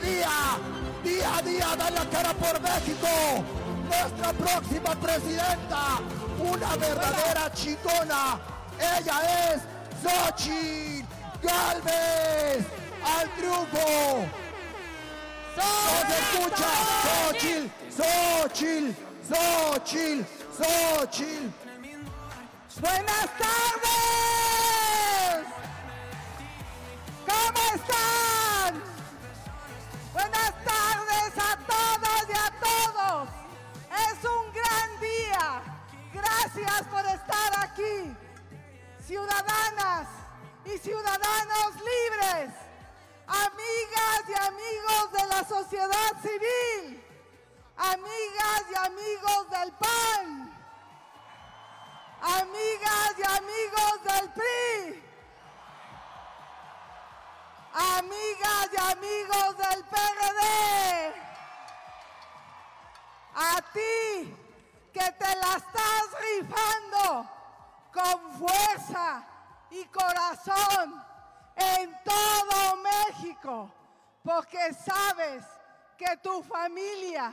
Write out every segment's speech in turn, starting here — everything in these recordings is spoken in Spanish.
día, día a día, da la cara por México. Nuestra próxima presidenta, una verdadera chingona. Ella es Xochitl Galvez. ¡Al triunfo! ¡No se escucha! ¡Xochitl! ¡Xochitl! ¡Xochitl! ¡Xochitl! Buenas tardes. ¿Cómo están? Gracias por estar aquí. Ciudadanas y ciudadanos libres. Amigas y amigos de la sociedad civil. Amigas y amigos del PAN. Amigas y amigos del PRI. Amigas y amigos del PRD. A ti que te la estás rifando con fuerza y corazón en todo México, porque sabes que tu familia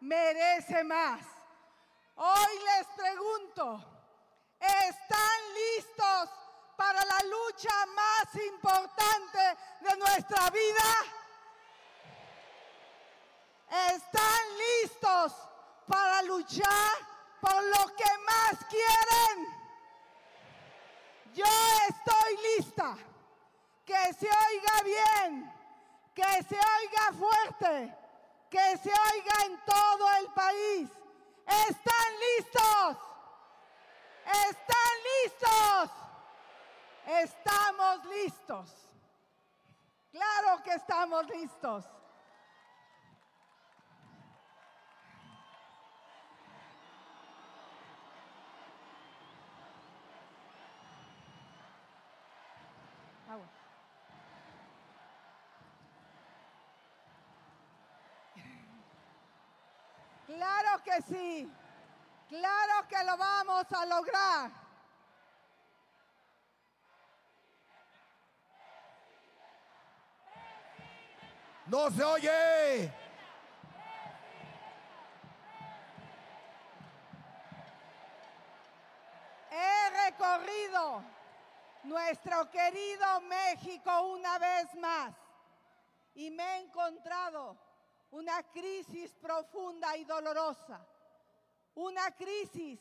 merece más. Hoy les pregunto, ¿están listos para la lucha más importante de nuestra vida? ¿Están listos para luchar por lo que más quieren? Yo estoy lista. Que se oiga bien, que se oiga fuerte, que se oiga en todo el país. ¿Están listos? ¿Están listos? Estamos listos. Claro que estamos listos. Agua. Claro que sí. Claro que lo vamos a lograr. ¡No se oye! He recorrido nuestro querido México una vez más y me he encontrado una crisis profunda y dolorosa, una crisis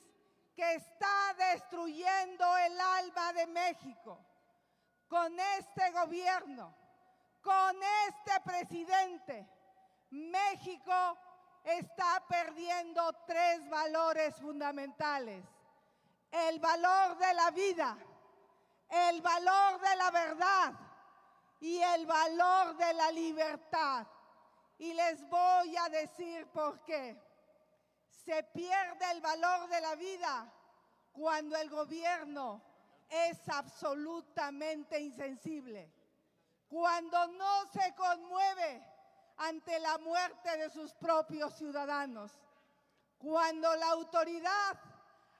que está destruyendo el alma de México. Con este gobierno, con este presidente, México está perdiendo tres valores fundamentales. El valor de la vida, el valor de la verdad y el valor de la libertad. Y les voy a decir por qué. Se pierde el valor de la vida cuando el gobierno es absolutamente insensible, cuando no se conmueve ante la muerte de sus propios ciudadanos, cuando la autoridad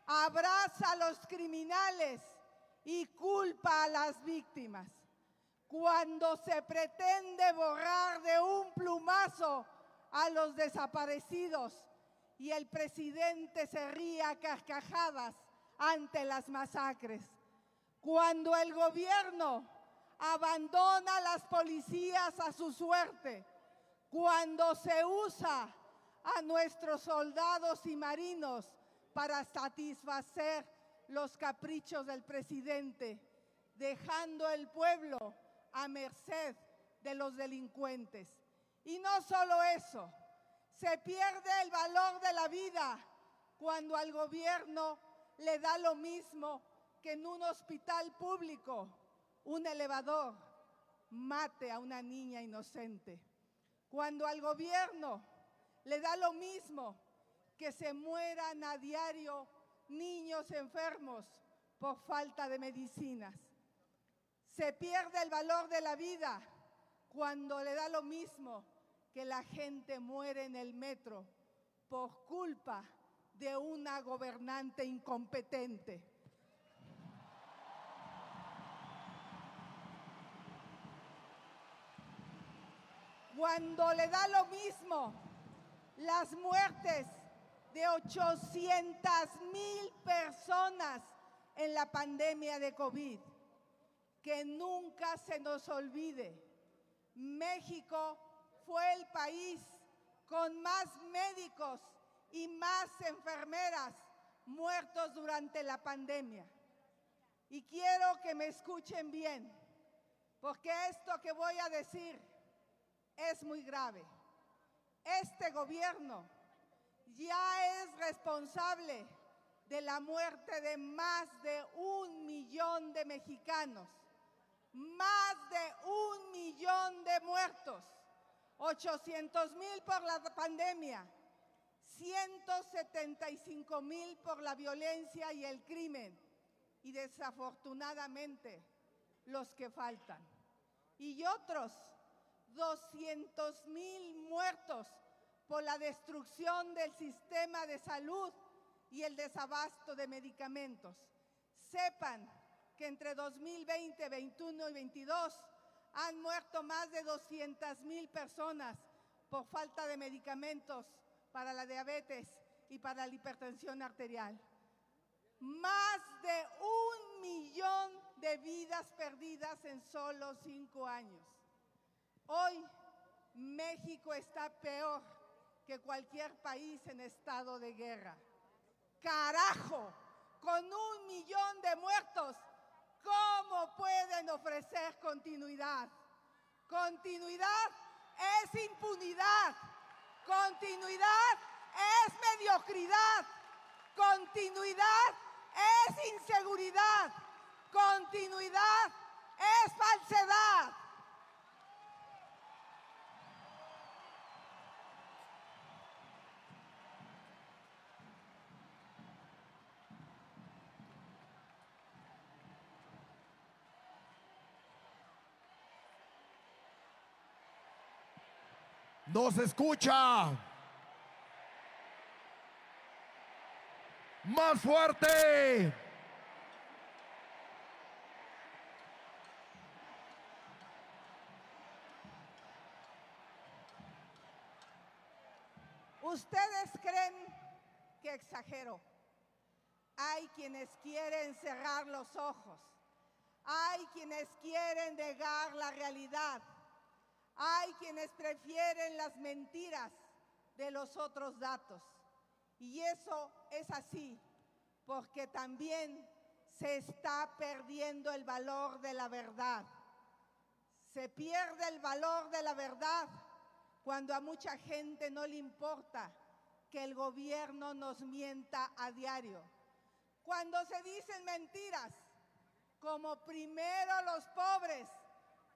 abraza a los criminales y culpa a las víctimas, cuando se pretende borrar de un plumazo a los desaparecidos y el presidente se ríe a carcajadas ante las masacres, cuando el gobierno abandona a las policías a su suerte, cuando se usa a nuestros soldados y marinos para satisfacer los caprichos del presidente, dejando el pueblo a merced de los delincuentes. Y no solo eso, se pierde el valor de la vida cuando al gobierno le da lo mismo que en un hospital público un elevador mate a una niña inocente. Cuando al gobierno le da lo mismo que se mueran a diario niños enfermos por falta de medicinas. Se pierde el valor de la vida cuando le da lo mismo que la gente muere en el metro por culpa de una gobernante incompetente. cuando le da lo mismo las muertes de 800 mil personas en la pandemia de COVID. Que nunca se nos olvide, México fue el país con más médicos y más enfermeras muertos durante la pandemia. Y quiero que me escuchen bien, porque esto que voy a decir es muy grave. Este gobierno ya es responsable de la muerte de más de un millón de mexicanos, más de un millón de muertos, 800 mil por la pandemia, 175 mil por la violencia y el crimen. Y desafortunadamente los que faltan. Y otros 200 mil muertos por la destrucción del sistema de salud y el desabasto de medicamentos. Sepan que entre 2020, 21 y 22 han muerto más de 200 mil personas por falta de medicamentos para la diabetes y para la hipertensión arterial. Más de un millón de vidas perdidas en solo cinco años. Hoy México está peor que cualquier país en estado de guerra. Carajo, con un millón de muertos, ¿cómo pueden ofrecer continuidad? Continuidad es impunidad. Continuidad es mediocridad. Continuidad es inseguridad. Continuidad es falsedad. No se escucha. Más fuerte. ¿Ustedes creen que exagero? Hay quienes quieren cerrar los ojos. Hay quienes quieren negar la realidad. Hay quienes prefieren las mentiras de los otros datos. Y eso es así, porque también se está perdiendo el valor de la verdad. Se pierde el valor de la verdad cuando a mucha gente no le importa que el gobierno nos mienta a diario. Cuando se dicen mentiras, como primero los pobres,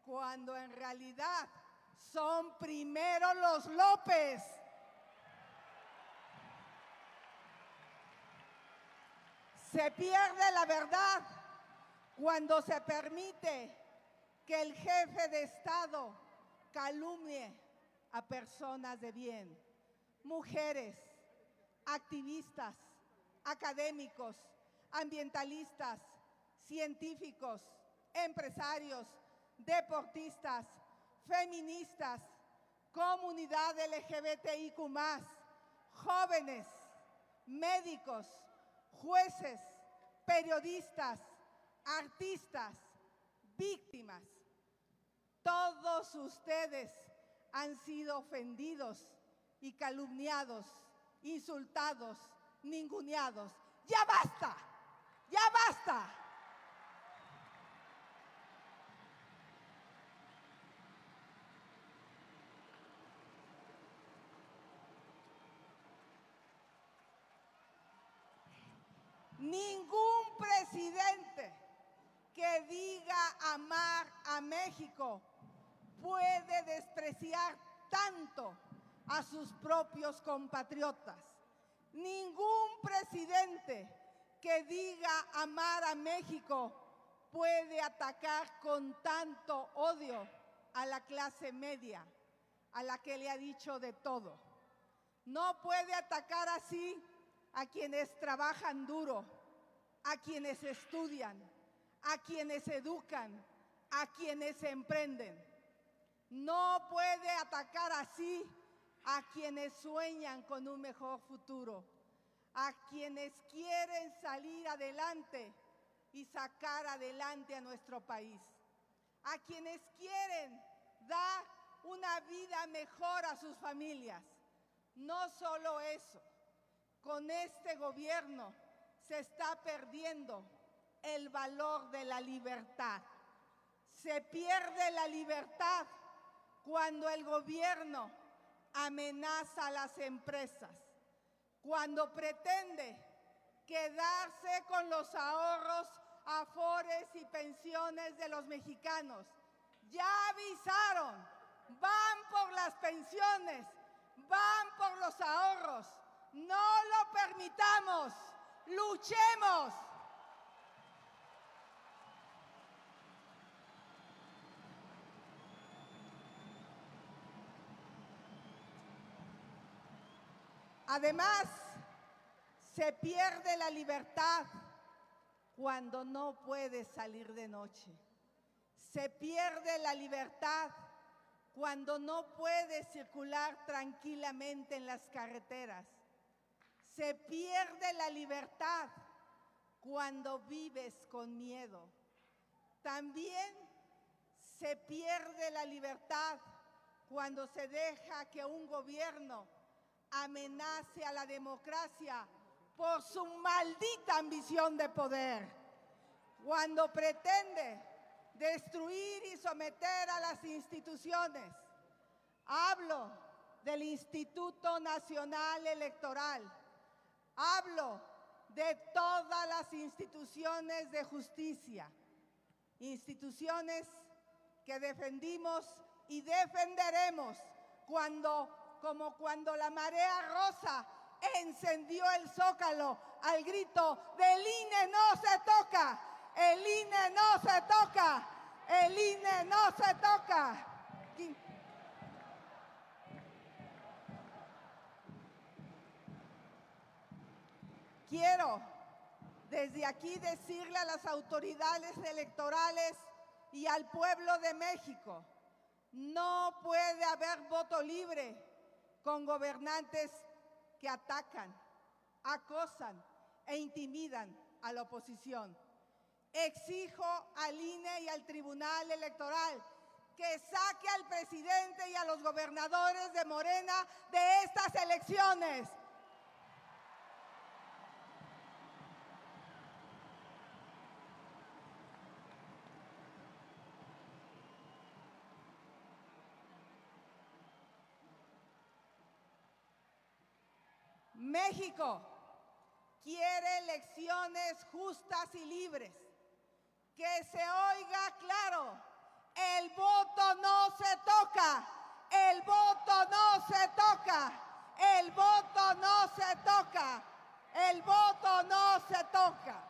cuando en realidad son primero los López. Se pierde la verdad cuando se permite que el jefe de Estado calumnie a personas de bien, mujeres, activistas, académicos, ambientalistas, científicos, empresarios, deportistas, feministas, comunidad LGBTIQ, jóvenes, médicos, jueces, periodistas, artistas, víctimas. Todos ustedes han sido ofendidos y calumniados, insultados, ninguneados. Ya basta, ya basta. Ningún presidente que diga amar a México puede despreciar tanto a sus propios compatriotas. Ningún presidente que diga amar a México puede atacar con tanto odio a la clase media, a la que le ha dicho de todo. No puede atacar así a quienes trabajan duro, a quienes estudian, a quienes educan, a quienes emprenden. no puede atacar así a quienes sueñan con un mejor futuro, a quienes quieren salir adelante y sacar adelante a nuestro país, a quienes quieren dar una vida mejor a sus familias. No solo eso, con este gobierno se está perdiendo el valor de la libertad. Se pierde la libertad cuando el gobierno amenaza a las empresas, cuando pretende quedarse con los ahorros, afores y pensiones de los mexicanos. Ya avisaron, van por las pensiones, van por los ahorros. Luchemos. Además, se pierde la libertad cuando no puedes salir de noche. Se pierde la libertad cuando no puedes circular tranquilamente en las carreteras. Se pierde la libertad cuando vives con miedo. También se pierde la libertad cuando se deja que un gobierno amenace a la democracia por su maldita ambición de poder. Cuando pretende destruir y someter a las instituciones. Hablo del Instituto Nacional Electoral. Hablo de todas las instituciones de justicia. Instituciones que defendimos y defenderemos cuando, como cuando la marea rosa encendió el zócalo al grito del INE no se toca, el INE no se toca, el INE no se toca. Quiero desde aquí decirle a las autoridades electorales y al pueblo de México, no puede haber voto libre con gobernantes que atacan, acosan e intimidan a la oposición. Exijo al INE y al Tribunal Electoral que saque al presidente y a los gobernadores de Morena de estas elecciones. México quiere elecciones justas y libres. Que se oiga claro, el voto no se toca, el voto no se toca, el voto no se toca, el voto no se toca.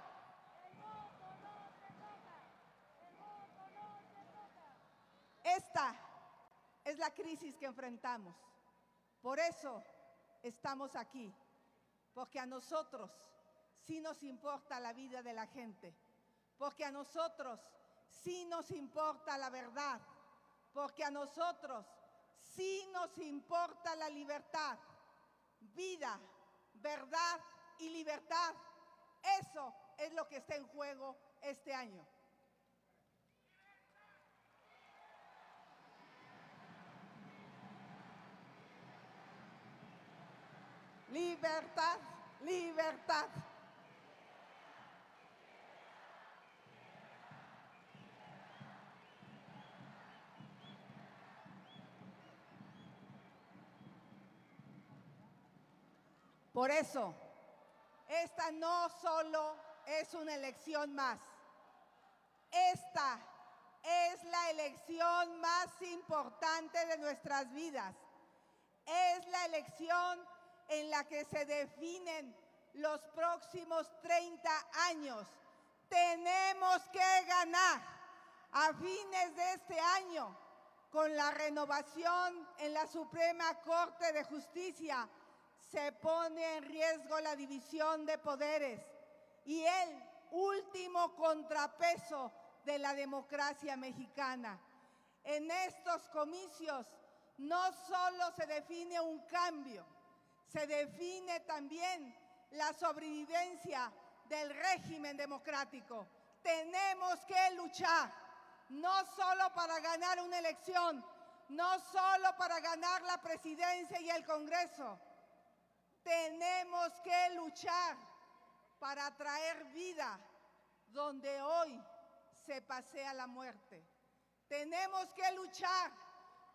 Esta es la crisis que enfrentamos. Por eso estamos aquí, porque a nosotros sí nos importa la vida de la gente, porque a nosotros sí nos importa la verdad, porque a nosotros sí nos importa la libertad, vida, verdad y libertad. Eso es lo que está en juego este año. Libertad, libertad. Por eso, esta no solo es una elección más, esta es la elección más importante de nuestras vidas. Es la elección en la que se definen los próximos 30 años. Tenemos que ganar a fines de este año con la renovación en la Suprema Corte de Justicia se pone en riesgo la división de poderes y el último contrapeso de la democracia mexicana. En estos comicios no solo se define un cambio, se define también la sobrevivencia del régimen democrático. Tenemos que luchar, no solo para ganar una elección, no solo para ganar la presidencia y el Congreso. Tenemos que luchar para traer vida donde hoy se pasea la muerte. Tenemos que luchar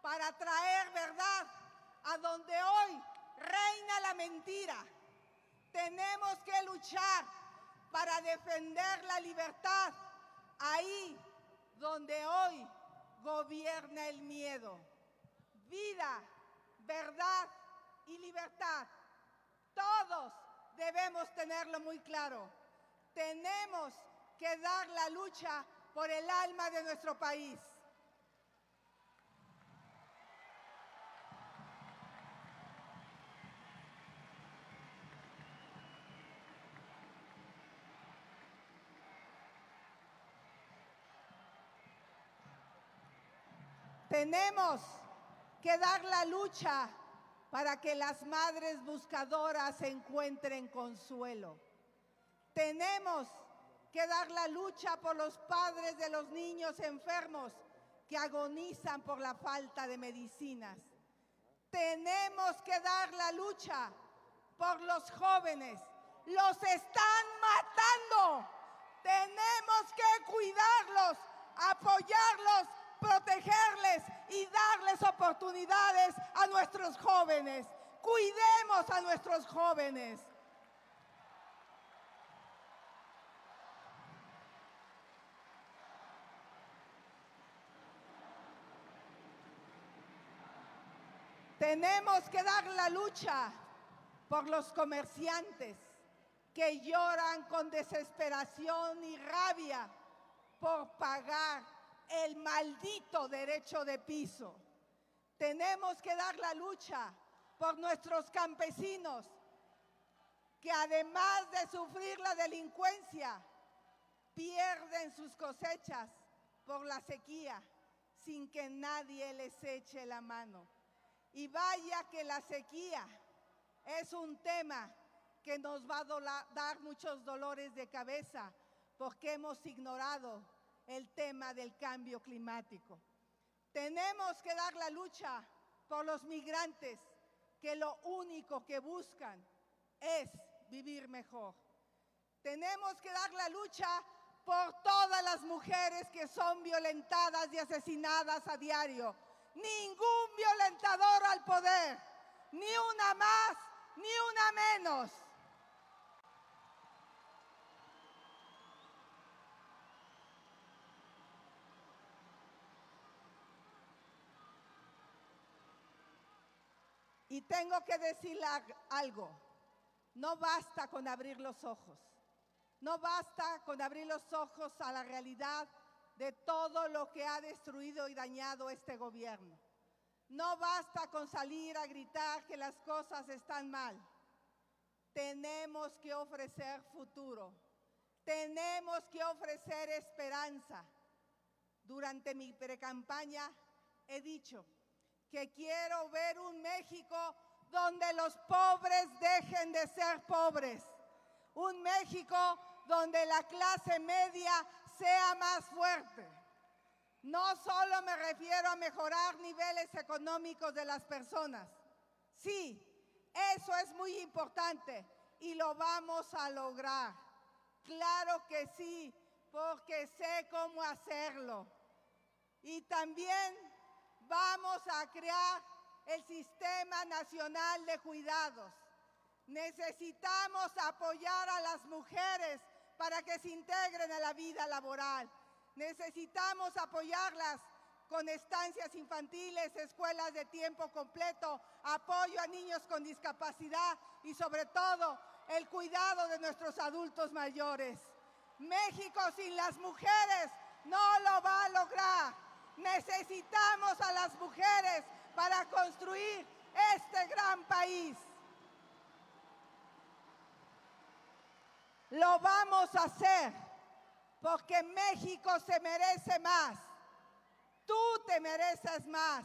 para traer verdad a donde hoy reina la mentira. Tenemos que luchar para defender la libertad ahí donde hoy gobierna el miedo. Vida, verdad y libertad. Todos debemos tenerlo muy claro. Tenemos que dar la lucha por el alma de nuestro país. Tenemos que dar la lucha para que las madres buscadoras encuentren consuelo. Tenemos que dar la lucha por los padres de los niños enfermos que agonizan por la falta de medicinas. Tenemos que dar la lucha por los jóvenes. Los están matando. Tenemos que cuidarlos, apoyarlos protegerles y darles oportunidades a nuestros jóvenes. Cuidemos a nuestros jóvenes. Tenemos que dar la lucha por los comerciantes que lloran con desesperación y rabia por pagar el maldito derecho de piso. Tenemos que dar la lucha por nuestros campesinos que además de sufrir la delincuencia, pierden sus cosechas por la sequía sin que nadie les eche la mano. Y vaya que la sequía es un tema que nos va a dar muchos dolores de cabeza porque hemos ignorado el tema del cambio climático. Tenemos que dar la lucha por los migrantes que lo único que buscan es vivir mejor. Tenemos que dar la lucha por todas las mujeres que son violentadas y asesinadas a diario. Ningún violentador al poder, ni una más, ni una menos. Y tengo que decirle algo, no basta con abrir los ojos, no basta con abrir los ojos a la realidad de todo lo que ha destruido y dañado este gobierno. No basta con salir a gritar que las cosas están mal. Tenemos que ofrecer futuro. Tenemos que ofrecer esperanza. Durante mi precampaña he dicho que quiero ver un México donde los pobres dejen de ser pobres. Un México donde la clase media sea más fuerte. No solo me refiero a mejorar niveles económicos de las personas. Sí, eso es muy importante y lo vamos a lograr. Claro que sí, porque sé cómo hacerlo. Y también vamos a crear el Sistema Nacional de Cuidados. Necesitamos apoyar a las mujeres para que se integren a la vida laboral. Necesitamos apoyarlas con estancias infantiles, escuelas de tiempo completo, apoyo a niños con discapacidad y sobre todo el cuidado de nuestros adultos mayores. México sin las mujeres no lo va a lograr. Necesitamos a las mujeres para construir este gran país. Lo vamos a hacer porque México se merece más. Tú te mereces más.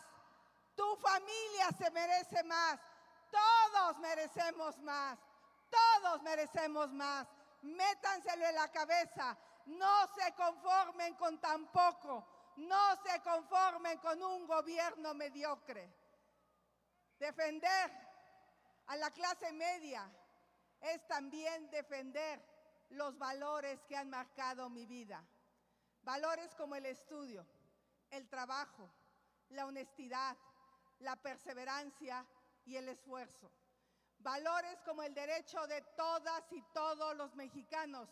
Tu familia se merece más. Todos merecemos más. Todos merecemos más. Métanselo en la cabeza. No se conformen con tan poco. No se conformen con un gobierno mediocre. Defender a la clase media es también defender los valores que han marcado mi vida. Valores como el estudio, el trabajo, la honestidad, la perseverancia y el esfuerzo. Valores como el derecho de todas y todos los mexicanos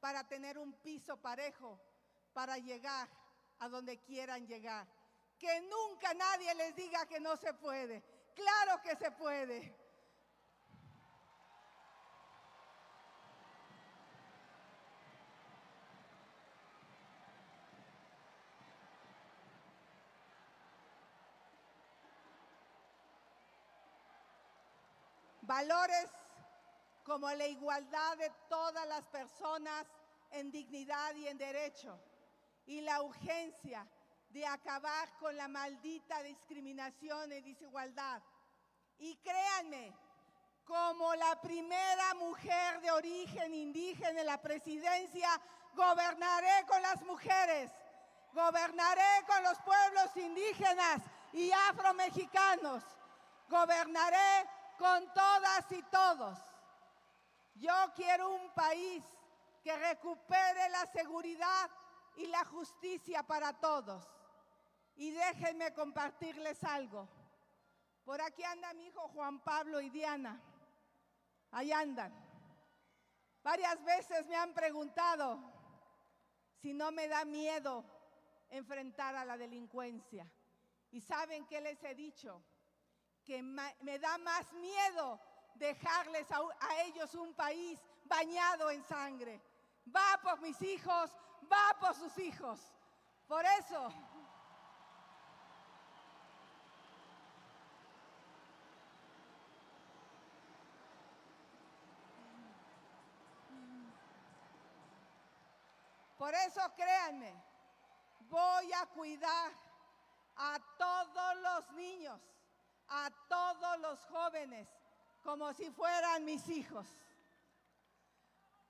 para tener un piso parejo, para llegar a donde quieran llegar. Que nunca nadie les diga que no se puede. Claro que se puede. Valores como la igualdad de todas las personas en dignidad y en derecho y la urgencia de acabar con la maldita discriminación y desigualdad. Y créanme, como la primera mujer de origen indígena en la presidencia, gobernaré con las mujeres, gobernaré con los pueblos indígenas y afromexicanos, gobernaré con todas y todos. Yo quiero un país que recupere la seguridad y la justicia para todos. Y déjenme compartirles algo. Por aquí anda mi hijo Juan Pablo y Diana. Ahí andan. Varias veces me han preguntado si no me da miedo enfrentar a la delincuencia. ¿Y saben qué les he dicho? Que me da más miedo dejarles a ellos un país bañado en sangre. Va por mis hijos, va por sus hijos. Por eso Por eso créanme, voy a cuidar a todos los niños, a todos los jóvenes, como si fueran mis hijos.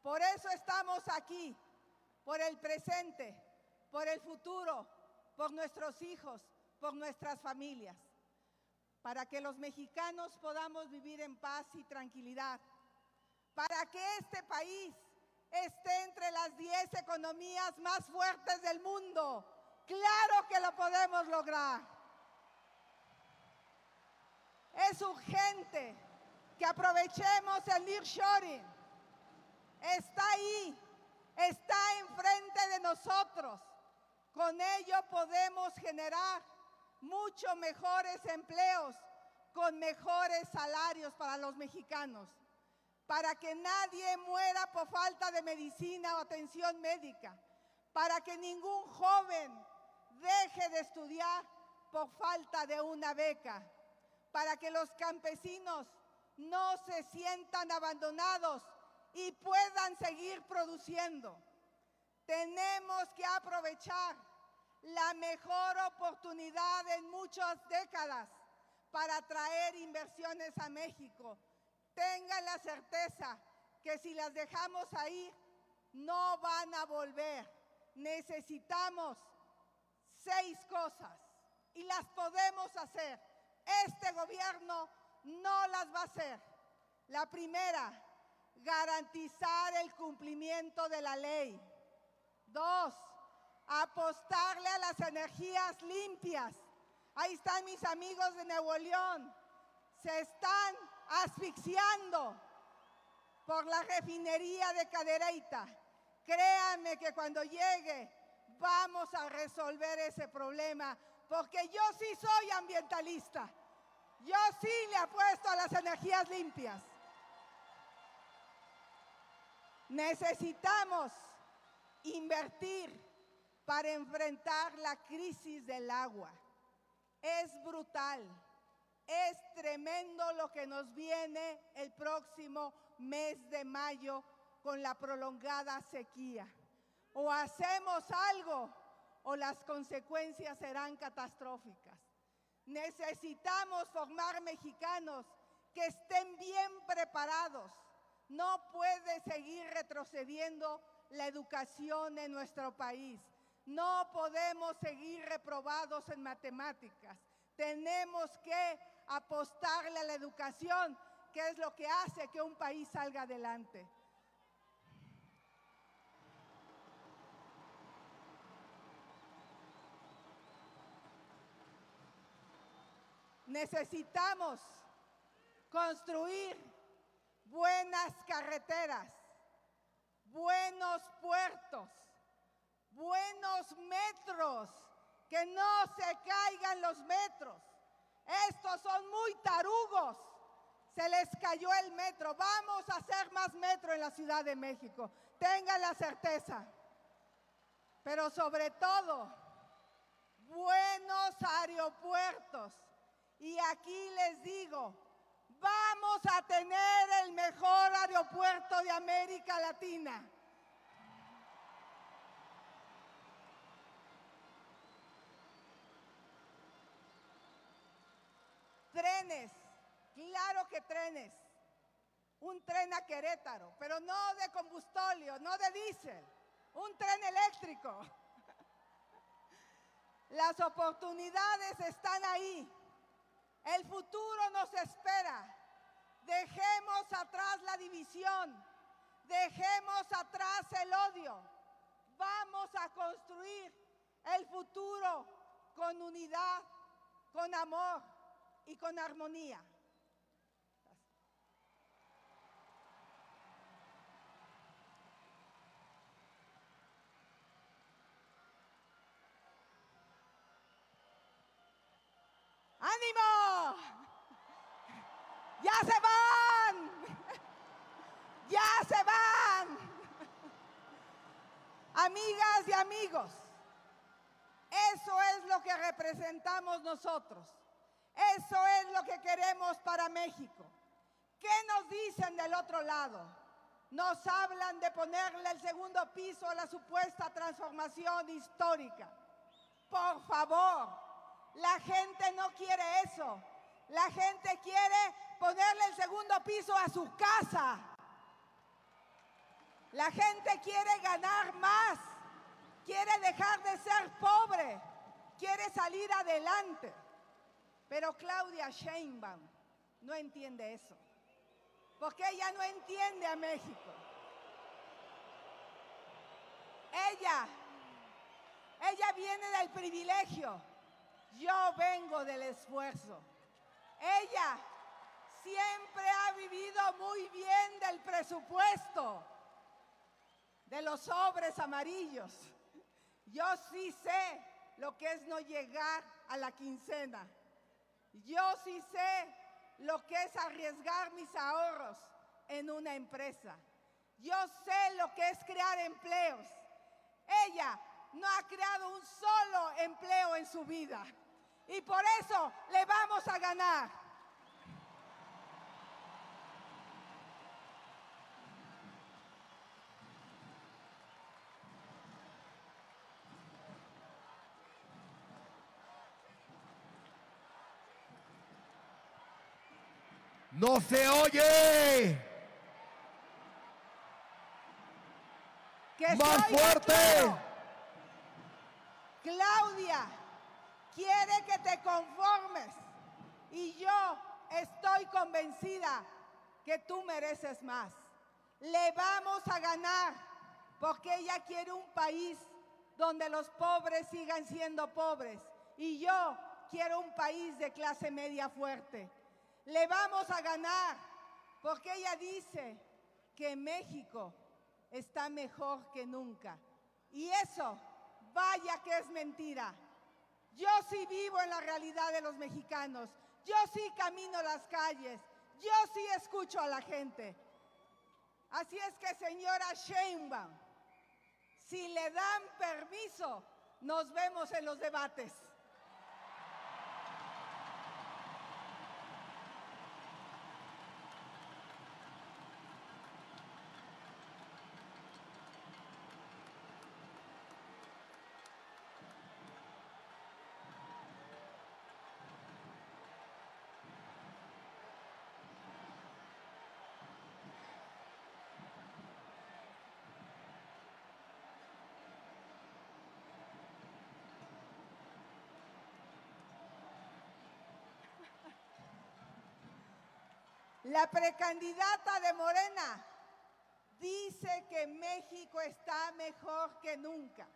Por eso estamos aquí, por el presente, por el futuro, por nuestros hijos, por nuestras familias, para que los mexicanos podamos vivir en paz y tranquilidad, para que este país esté entre las 10 economías más fuertes del mundo. Claro que lo podemos lograr. Es urgente que aprovechemos el nearshoring. Está ahí, está enfrente de nosotros. Con ello podemos generar mucho mejores empleos con mejores salarios para los mexicanos para que nadie muera por falta de medicina o atención médica, para que ningún joven deje de estudiar por falta de una beca, para que los campesinos no se sientan abandonados y puedan seguir produciendo. Tenemos que aprovechar la mejor oportunidad en muchas décadas para traer inversiones a México tengan la certeza que si las dejamos ahí, no van a volver. Necesitamos seis cosas y las podemos hacer. Este gobierno no las va a hacer. La primera, garantizar el cumplimiento de la ley. Dos, apostarle a las energías limpias. Ahí están mis amigos de Nuevo León. Se están asfixiando por la refinería de Cadereyta. Créanme que cuando llegue vamos a resolver ese problema, porque yo sí soy ambientalista. Yo sí le apuesto a las energías limpias. Necesitamos invertir para enfrentar la crisis del agua. Es brutal. Es tremendo lo que nos viene el próximo mes de mayo con la prolongada sequía. O hacemos algo o las consecuencias serán catastróficas. Necesitamos formar mexicanos que estén bien preparados. No puede seguir retrocediendo la educación en nuestro país. No podemos seguir reprobados en matemáticas. Tenemos que apostarle a la educación, que es lo que hace que un país salga adelante. Necesitamos construir buenas carreteras, buenos puertos, buenos metros, que no se caigan los metros. Estos son muy tarugos. Se les cayó el metro. Vamos a hacer más metro en la Ciudad de México. Tengan la certeza. Pero sobre todo, buenos aeropuertos. Y aquí les digo, vamos a tener el mejor aeropuerto de América Latina. Trenes, claro que trenes. Un tren a Querétaro, pero no de combustóleo, no de diésel, un tren eléctrico. Las oportunidades están ahí. El futuro nos espera. Dejemos atrás la división. Dejemos atrás el odio. Vamos a construir el futuro con unidad, con amor y con armonía. ¡Ánimo! ¡Ya se van! ¡Ya se van! Amigas y amigos, eso es lo que representamos nosotros. Eso es lo que queremos para México. ¿Qué nos dicen del otro lado? Nos hablan de ponerle el segundo piso a la supuesta transformación histórica. Por favor, la gente no quiere eso. La gente quiere ponerle el segundo piso a su casa. La gente quiere ganar más. Quiere dejar de ser pobre. Quiere salir adelante. Pero Claudia Sheinbaum no entiende eso. Porque ella no entiende a México. Ella, ella viene del privilegio. Yo vengo del esfuerzo. Ella siempre ha vivido muy bien del presupuesto, de los sobres amarillos. Yo sí sé lo que es no llegar a la quincena. Yo sí sé lo que es arriesgar mis ahorros en una empresa. Yo sé lo que es crear empleos. Ella no ha creado un solo empleo en su vida. Y por eso le vamos a ganar. No se oye. Que Más fuerte. Claudia quiere que te conformes y yo estoy convencida que tú mereces más. Le vamos a ganar porque ella quiere un país donde los pobres sigan siendo pobres y yo quiero un país de clase media fuerte. Le vamos a ganar porque ella dice que México está mejor que nunca. Y eso, vaya que es mentira. Yo sí vivo en la realidad de los mexicanos. Yo sí camino las calles. Yo sí escucho a la gente. Así es que, señora Sheinbaum, si le dan permiso, nos vemos en los debates. La precandidata de Morena dice que México está mejor que nunca.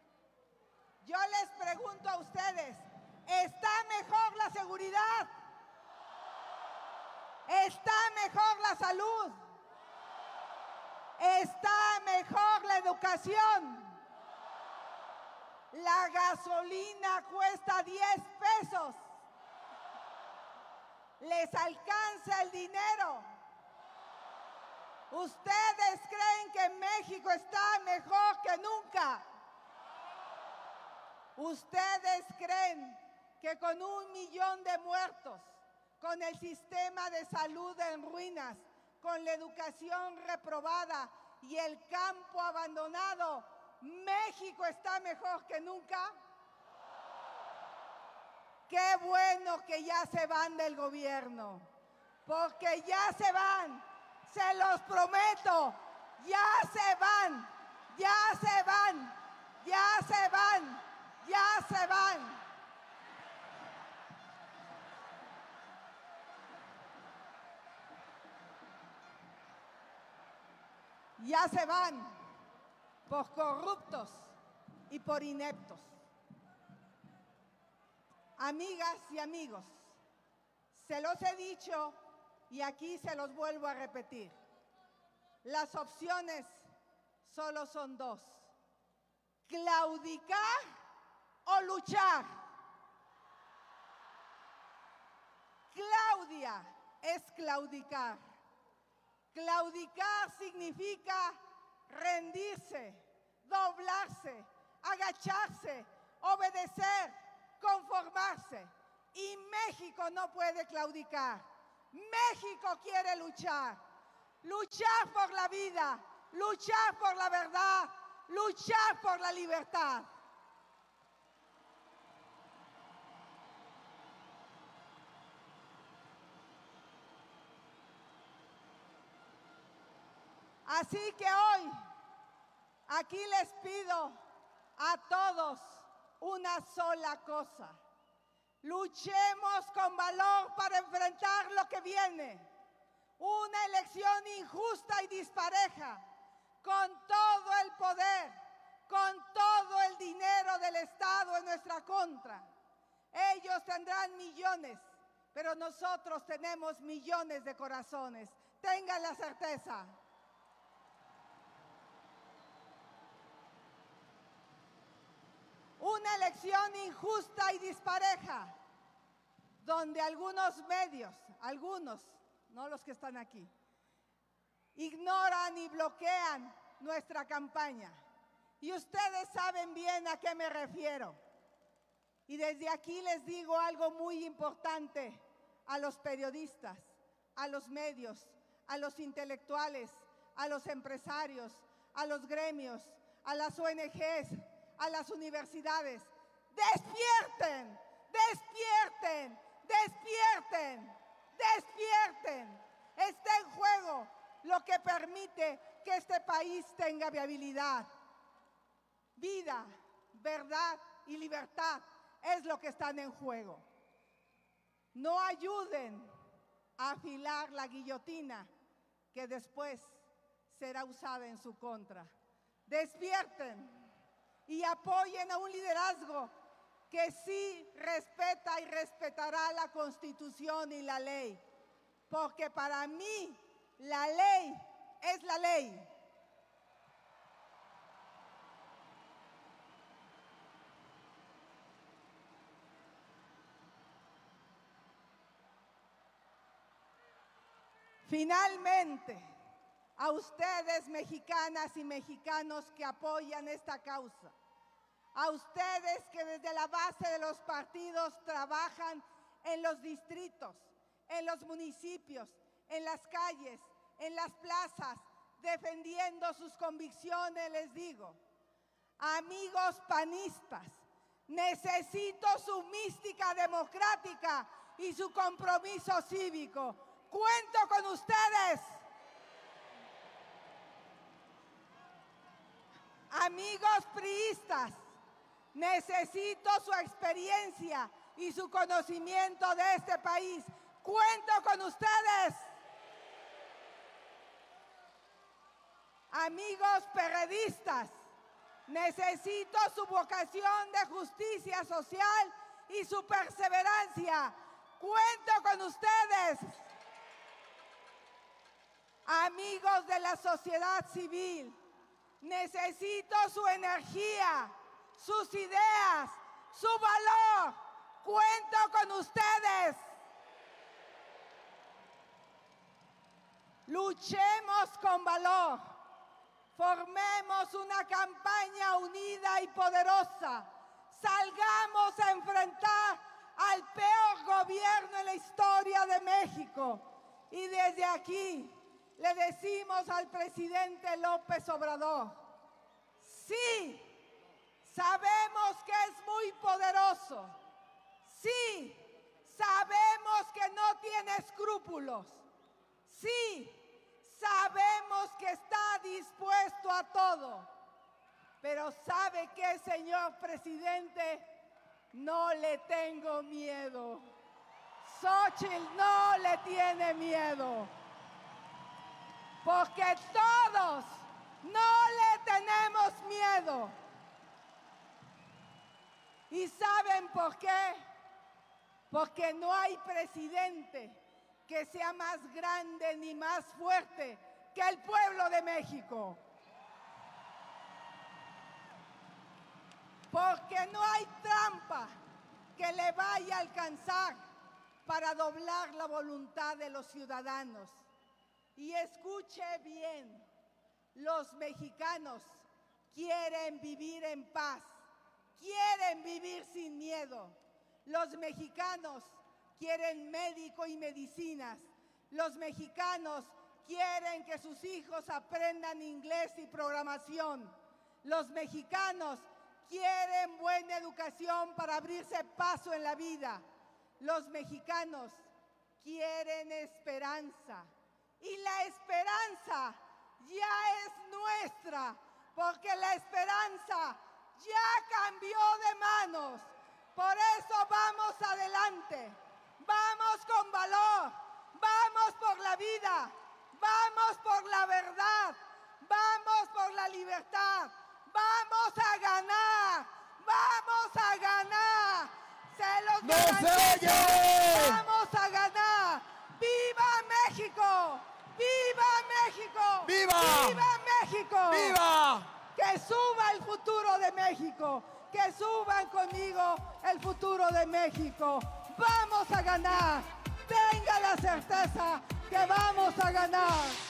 Yo les pregunto a ustedes, ¿está mejor la seguridad? ¿Está mejor la salud? ¿Está mejor la educación? La gasolina cuesta 10 pesos. ¿Les alcanza el dinero? ¿Ustedes creen que México está mejor que nunca? ¿Ustedes creen que con un millón de muertos, con el sistema de salud en ruinas, con la educación reprobada y el campo abandonado, México está mejor que nunca? Qué bueno que ya se van del gobierno, porque ya se van, se los prometo, ya se van, ya se van, ya se van, ya se van. Ya se van por corruptos y por ineptos. Amigas y amigos, se los he dicho y aquí se los vuelvo a repetir. Las opciones solo son dos. Claudicar o luchar. Claudia es claudicar. Claudicar significa rendirse, doblarse, agacharse, obedecer, conformarse. Y México no puede claudicar. México quiere luchar. Luchar por la vida, luchar por la verdad, luchar por la libertad. Así que hoy aquí les pido a todos una sola cosa. Luchemos con valor para enfrentar lo que viene. Una elección injusta y dispareja, con todo el poder, con todo el dinero del Estado en nuestra contra. Ellos tendrán millones, pero nosotros tenemos millones de corazones. Tengan la certeza. Una elección injusta y dispareja, donde algunos medios, algunos, no los que están aquí, ignoran y bloquean nuestra campaña. Y ustedes saben bien a qué me refiero. Y desde aquí les digo algo muy importante a los periodistas, a los medios, a los intelectuales, a los empresarios, a los gremios, a las ONGs, a las universidades. Despierten, despierten, despierten, despierten. Está en juego lo que permite que este país tenga viabilidad. Vida, verdad y libertad es lo que están en juego. No ayuden a afilar la guillotina que después será usada en su contra. Despierten y apoyen a un liderazgo que sí respeta y respetará la constitución y la ley. Porque para mí la ley es la ley. Finalmente, a ustedes mexicanas y mexicanos que apoyan esta causa, a ustedes que desde la base de los partidos trabajan en los distritos, en los municipios, en las calles, en las plazas, defendiendo sus convicciones, les digo, amigos panistas, necesito su mística democrática y su compromiso cívico. Cuento con ustedes. Amigos priistas, necesito su experiencia y su conocimiento de este país. Cuento con ustedes. Amigos periodistas, necesito su vocación de justicia social y su perseverancia. Cuento con ustedes. Amigos de la sociedad civil, necesito su energía, sus ideas, su valor. Cuento con ustedes. Luchemos con valor. Formemos una campaña unida y poderosa. Salgamos a enfrentar al peor gobierno en la historia de México. Y desde aquí le decimos al presidente López Obrador, sí, sabemos que es muy poderoso, sí, sabemos que no tiene escrúpulos, sí, sabemos que está dispuesto a todo, pero ¿sabe qué, señor presidente? No le tengo miedo. Xochitl no le tiene miedo. Porque todos no le tenemos miedo. ¿Y saben por qué? Porque no hay presidente que sea más grande ni más fuerte que el pueblo de México. Porque no hay trampa que le vaya a alcanzar para doblar la voluntad de los ciudadanos. Y escuche bien, los mexicanos quieren vivir en paz, quieren vivir sin miedo. Los mexicanos quieren médico y medicinas. Los mexicanos quieren que sus hijos aprendan inglés y programación. Los mexicanos quieren buena educación para abrirse paso en la vida. Los mexicanos quieren esperanza. Y la esperanza ya es nuestra, porque la esperanza ya cambió de manos. Por eso vamos adelante, vamos con valor, vamos por la vida, vamos por la verdad, vamos por la libertad, vamos a ganar, vamos a ganar. Se los ¡No se! Vamos a ganar. ¡Viva México! ¡Viva México! ¡Viva! ¡Viva México! ¡Viva! Que suba el futuro de México. Que suban conmigo el futuro de México. Vamos a ganar. Tenga la certeza que vamos a ganar.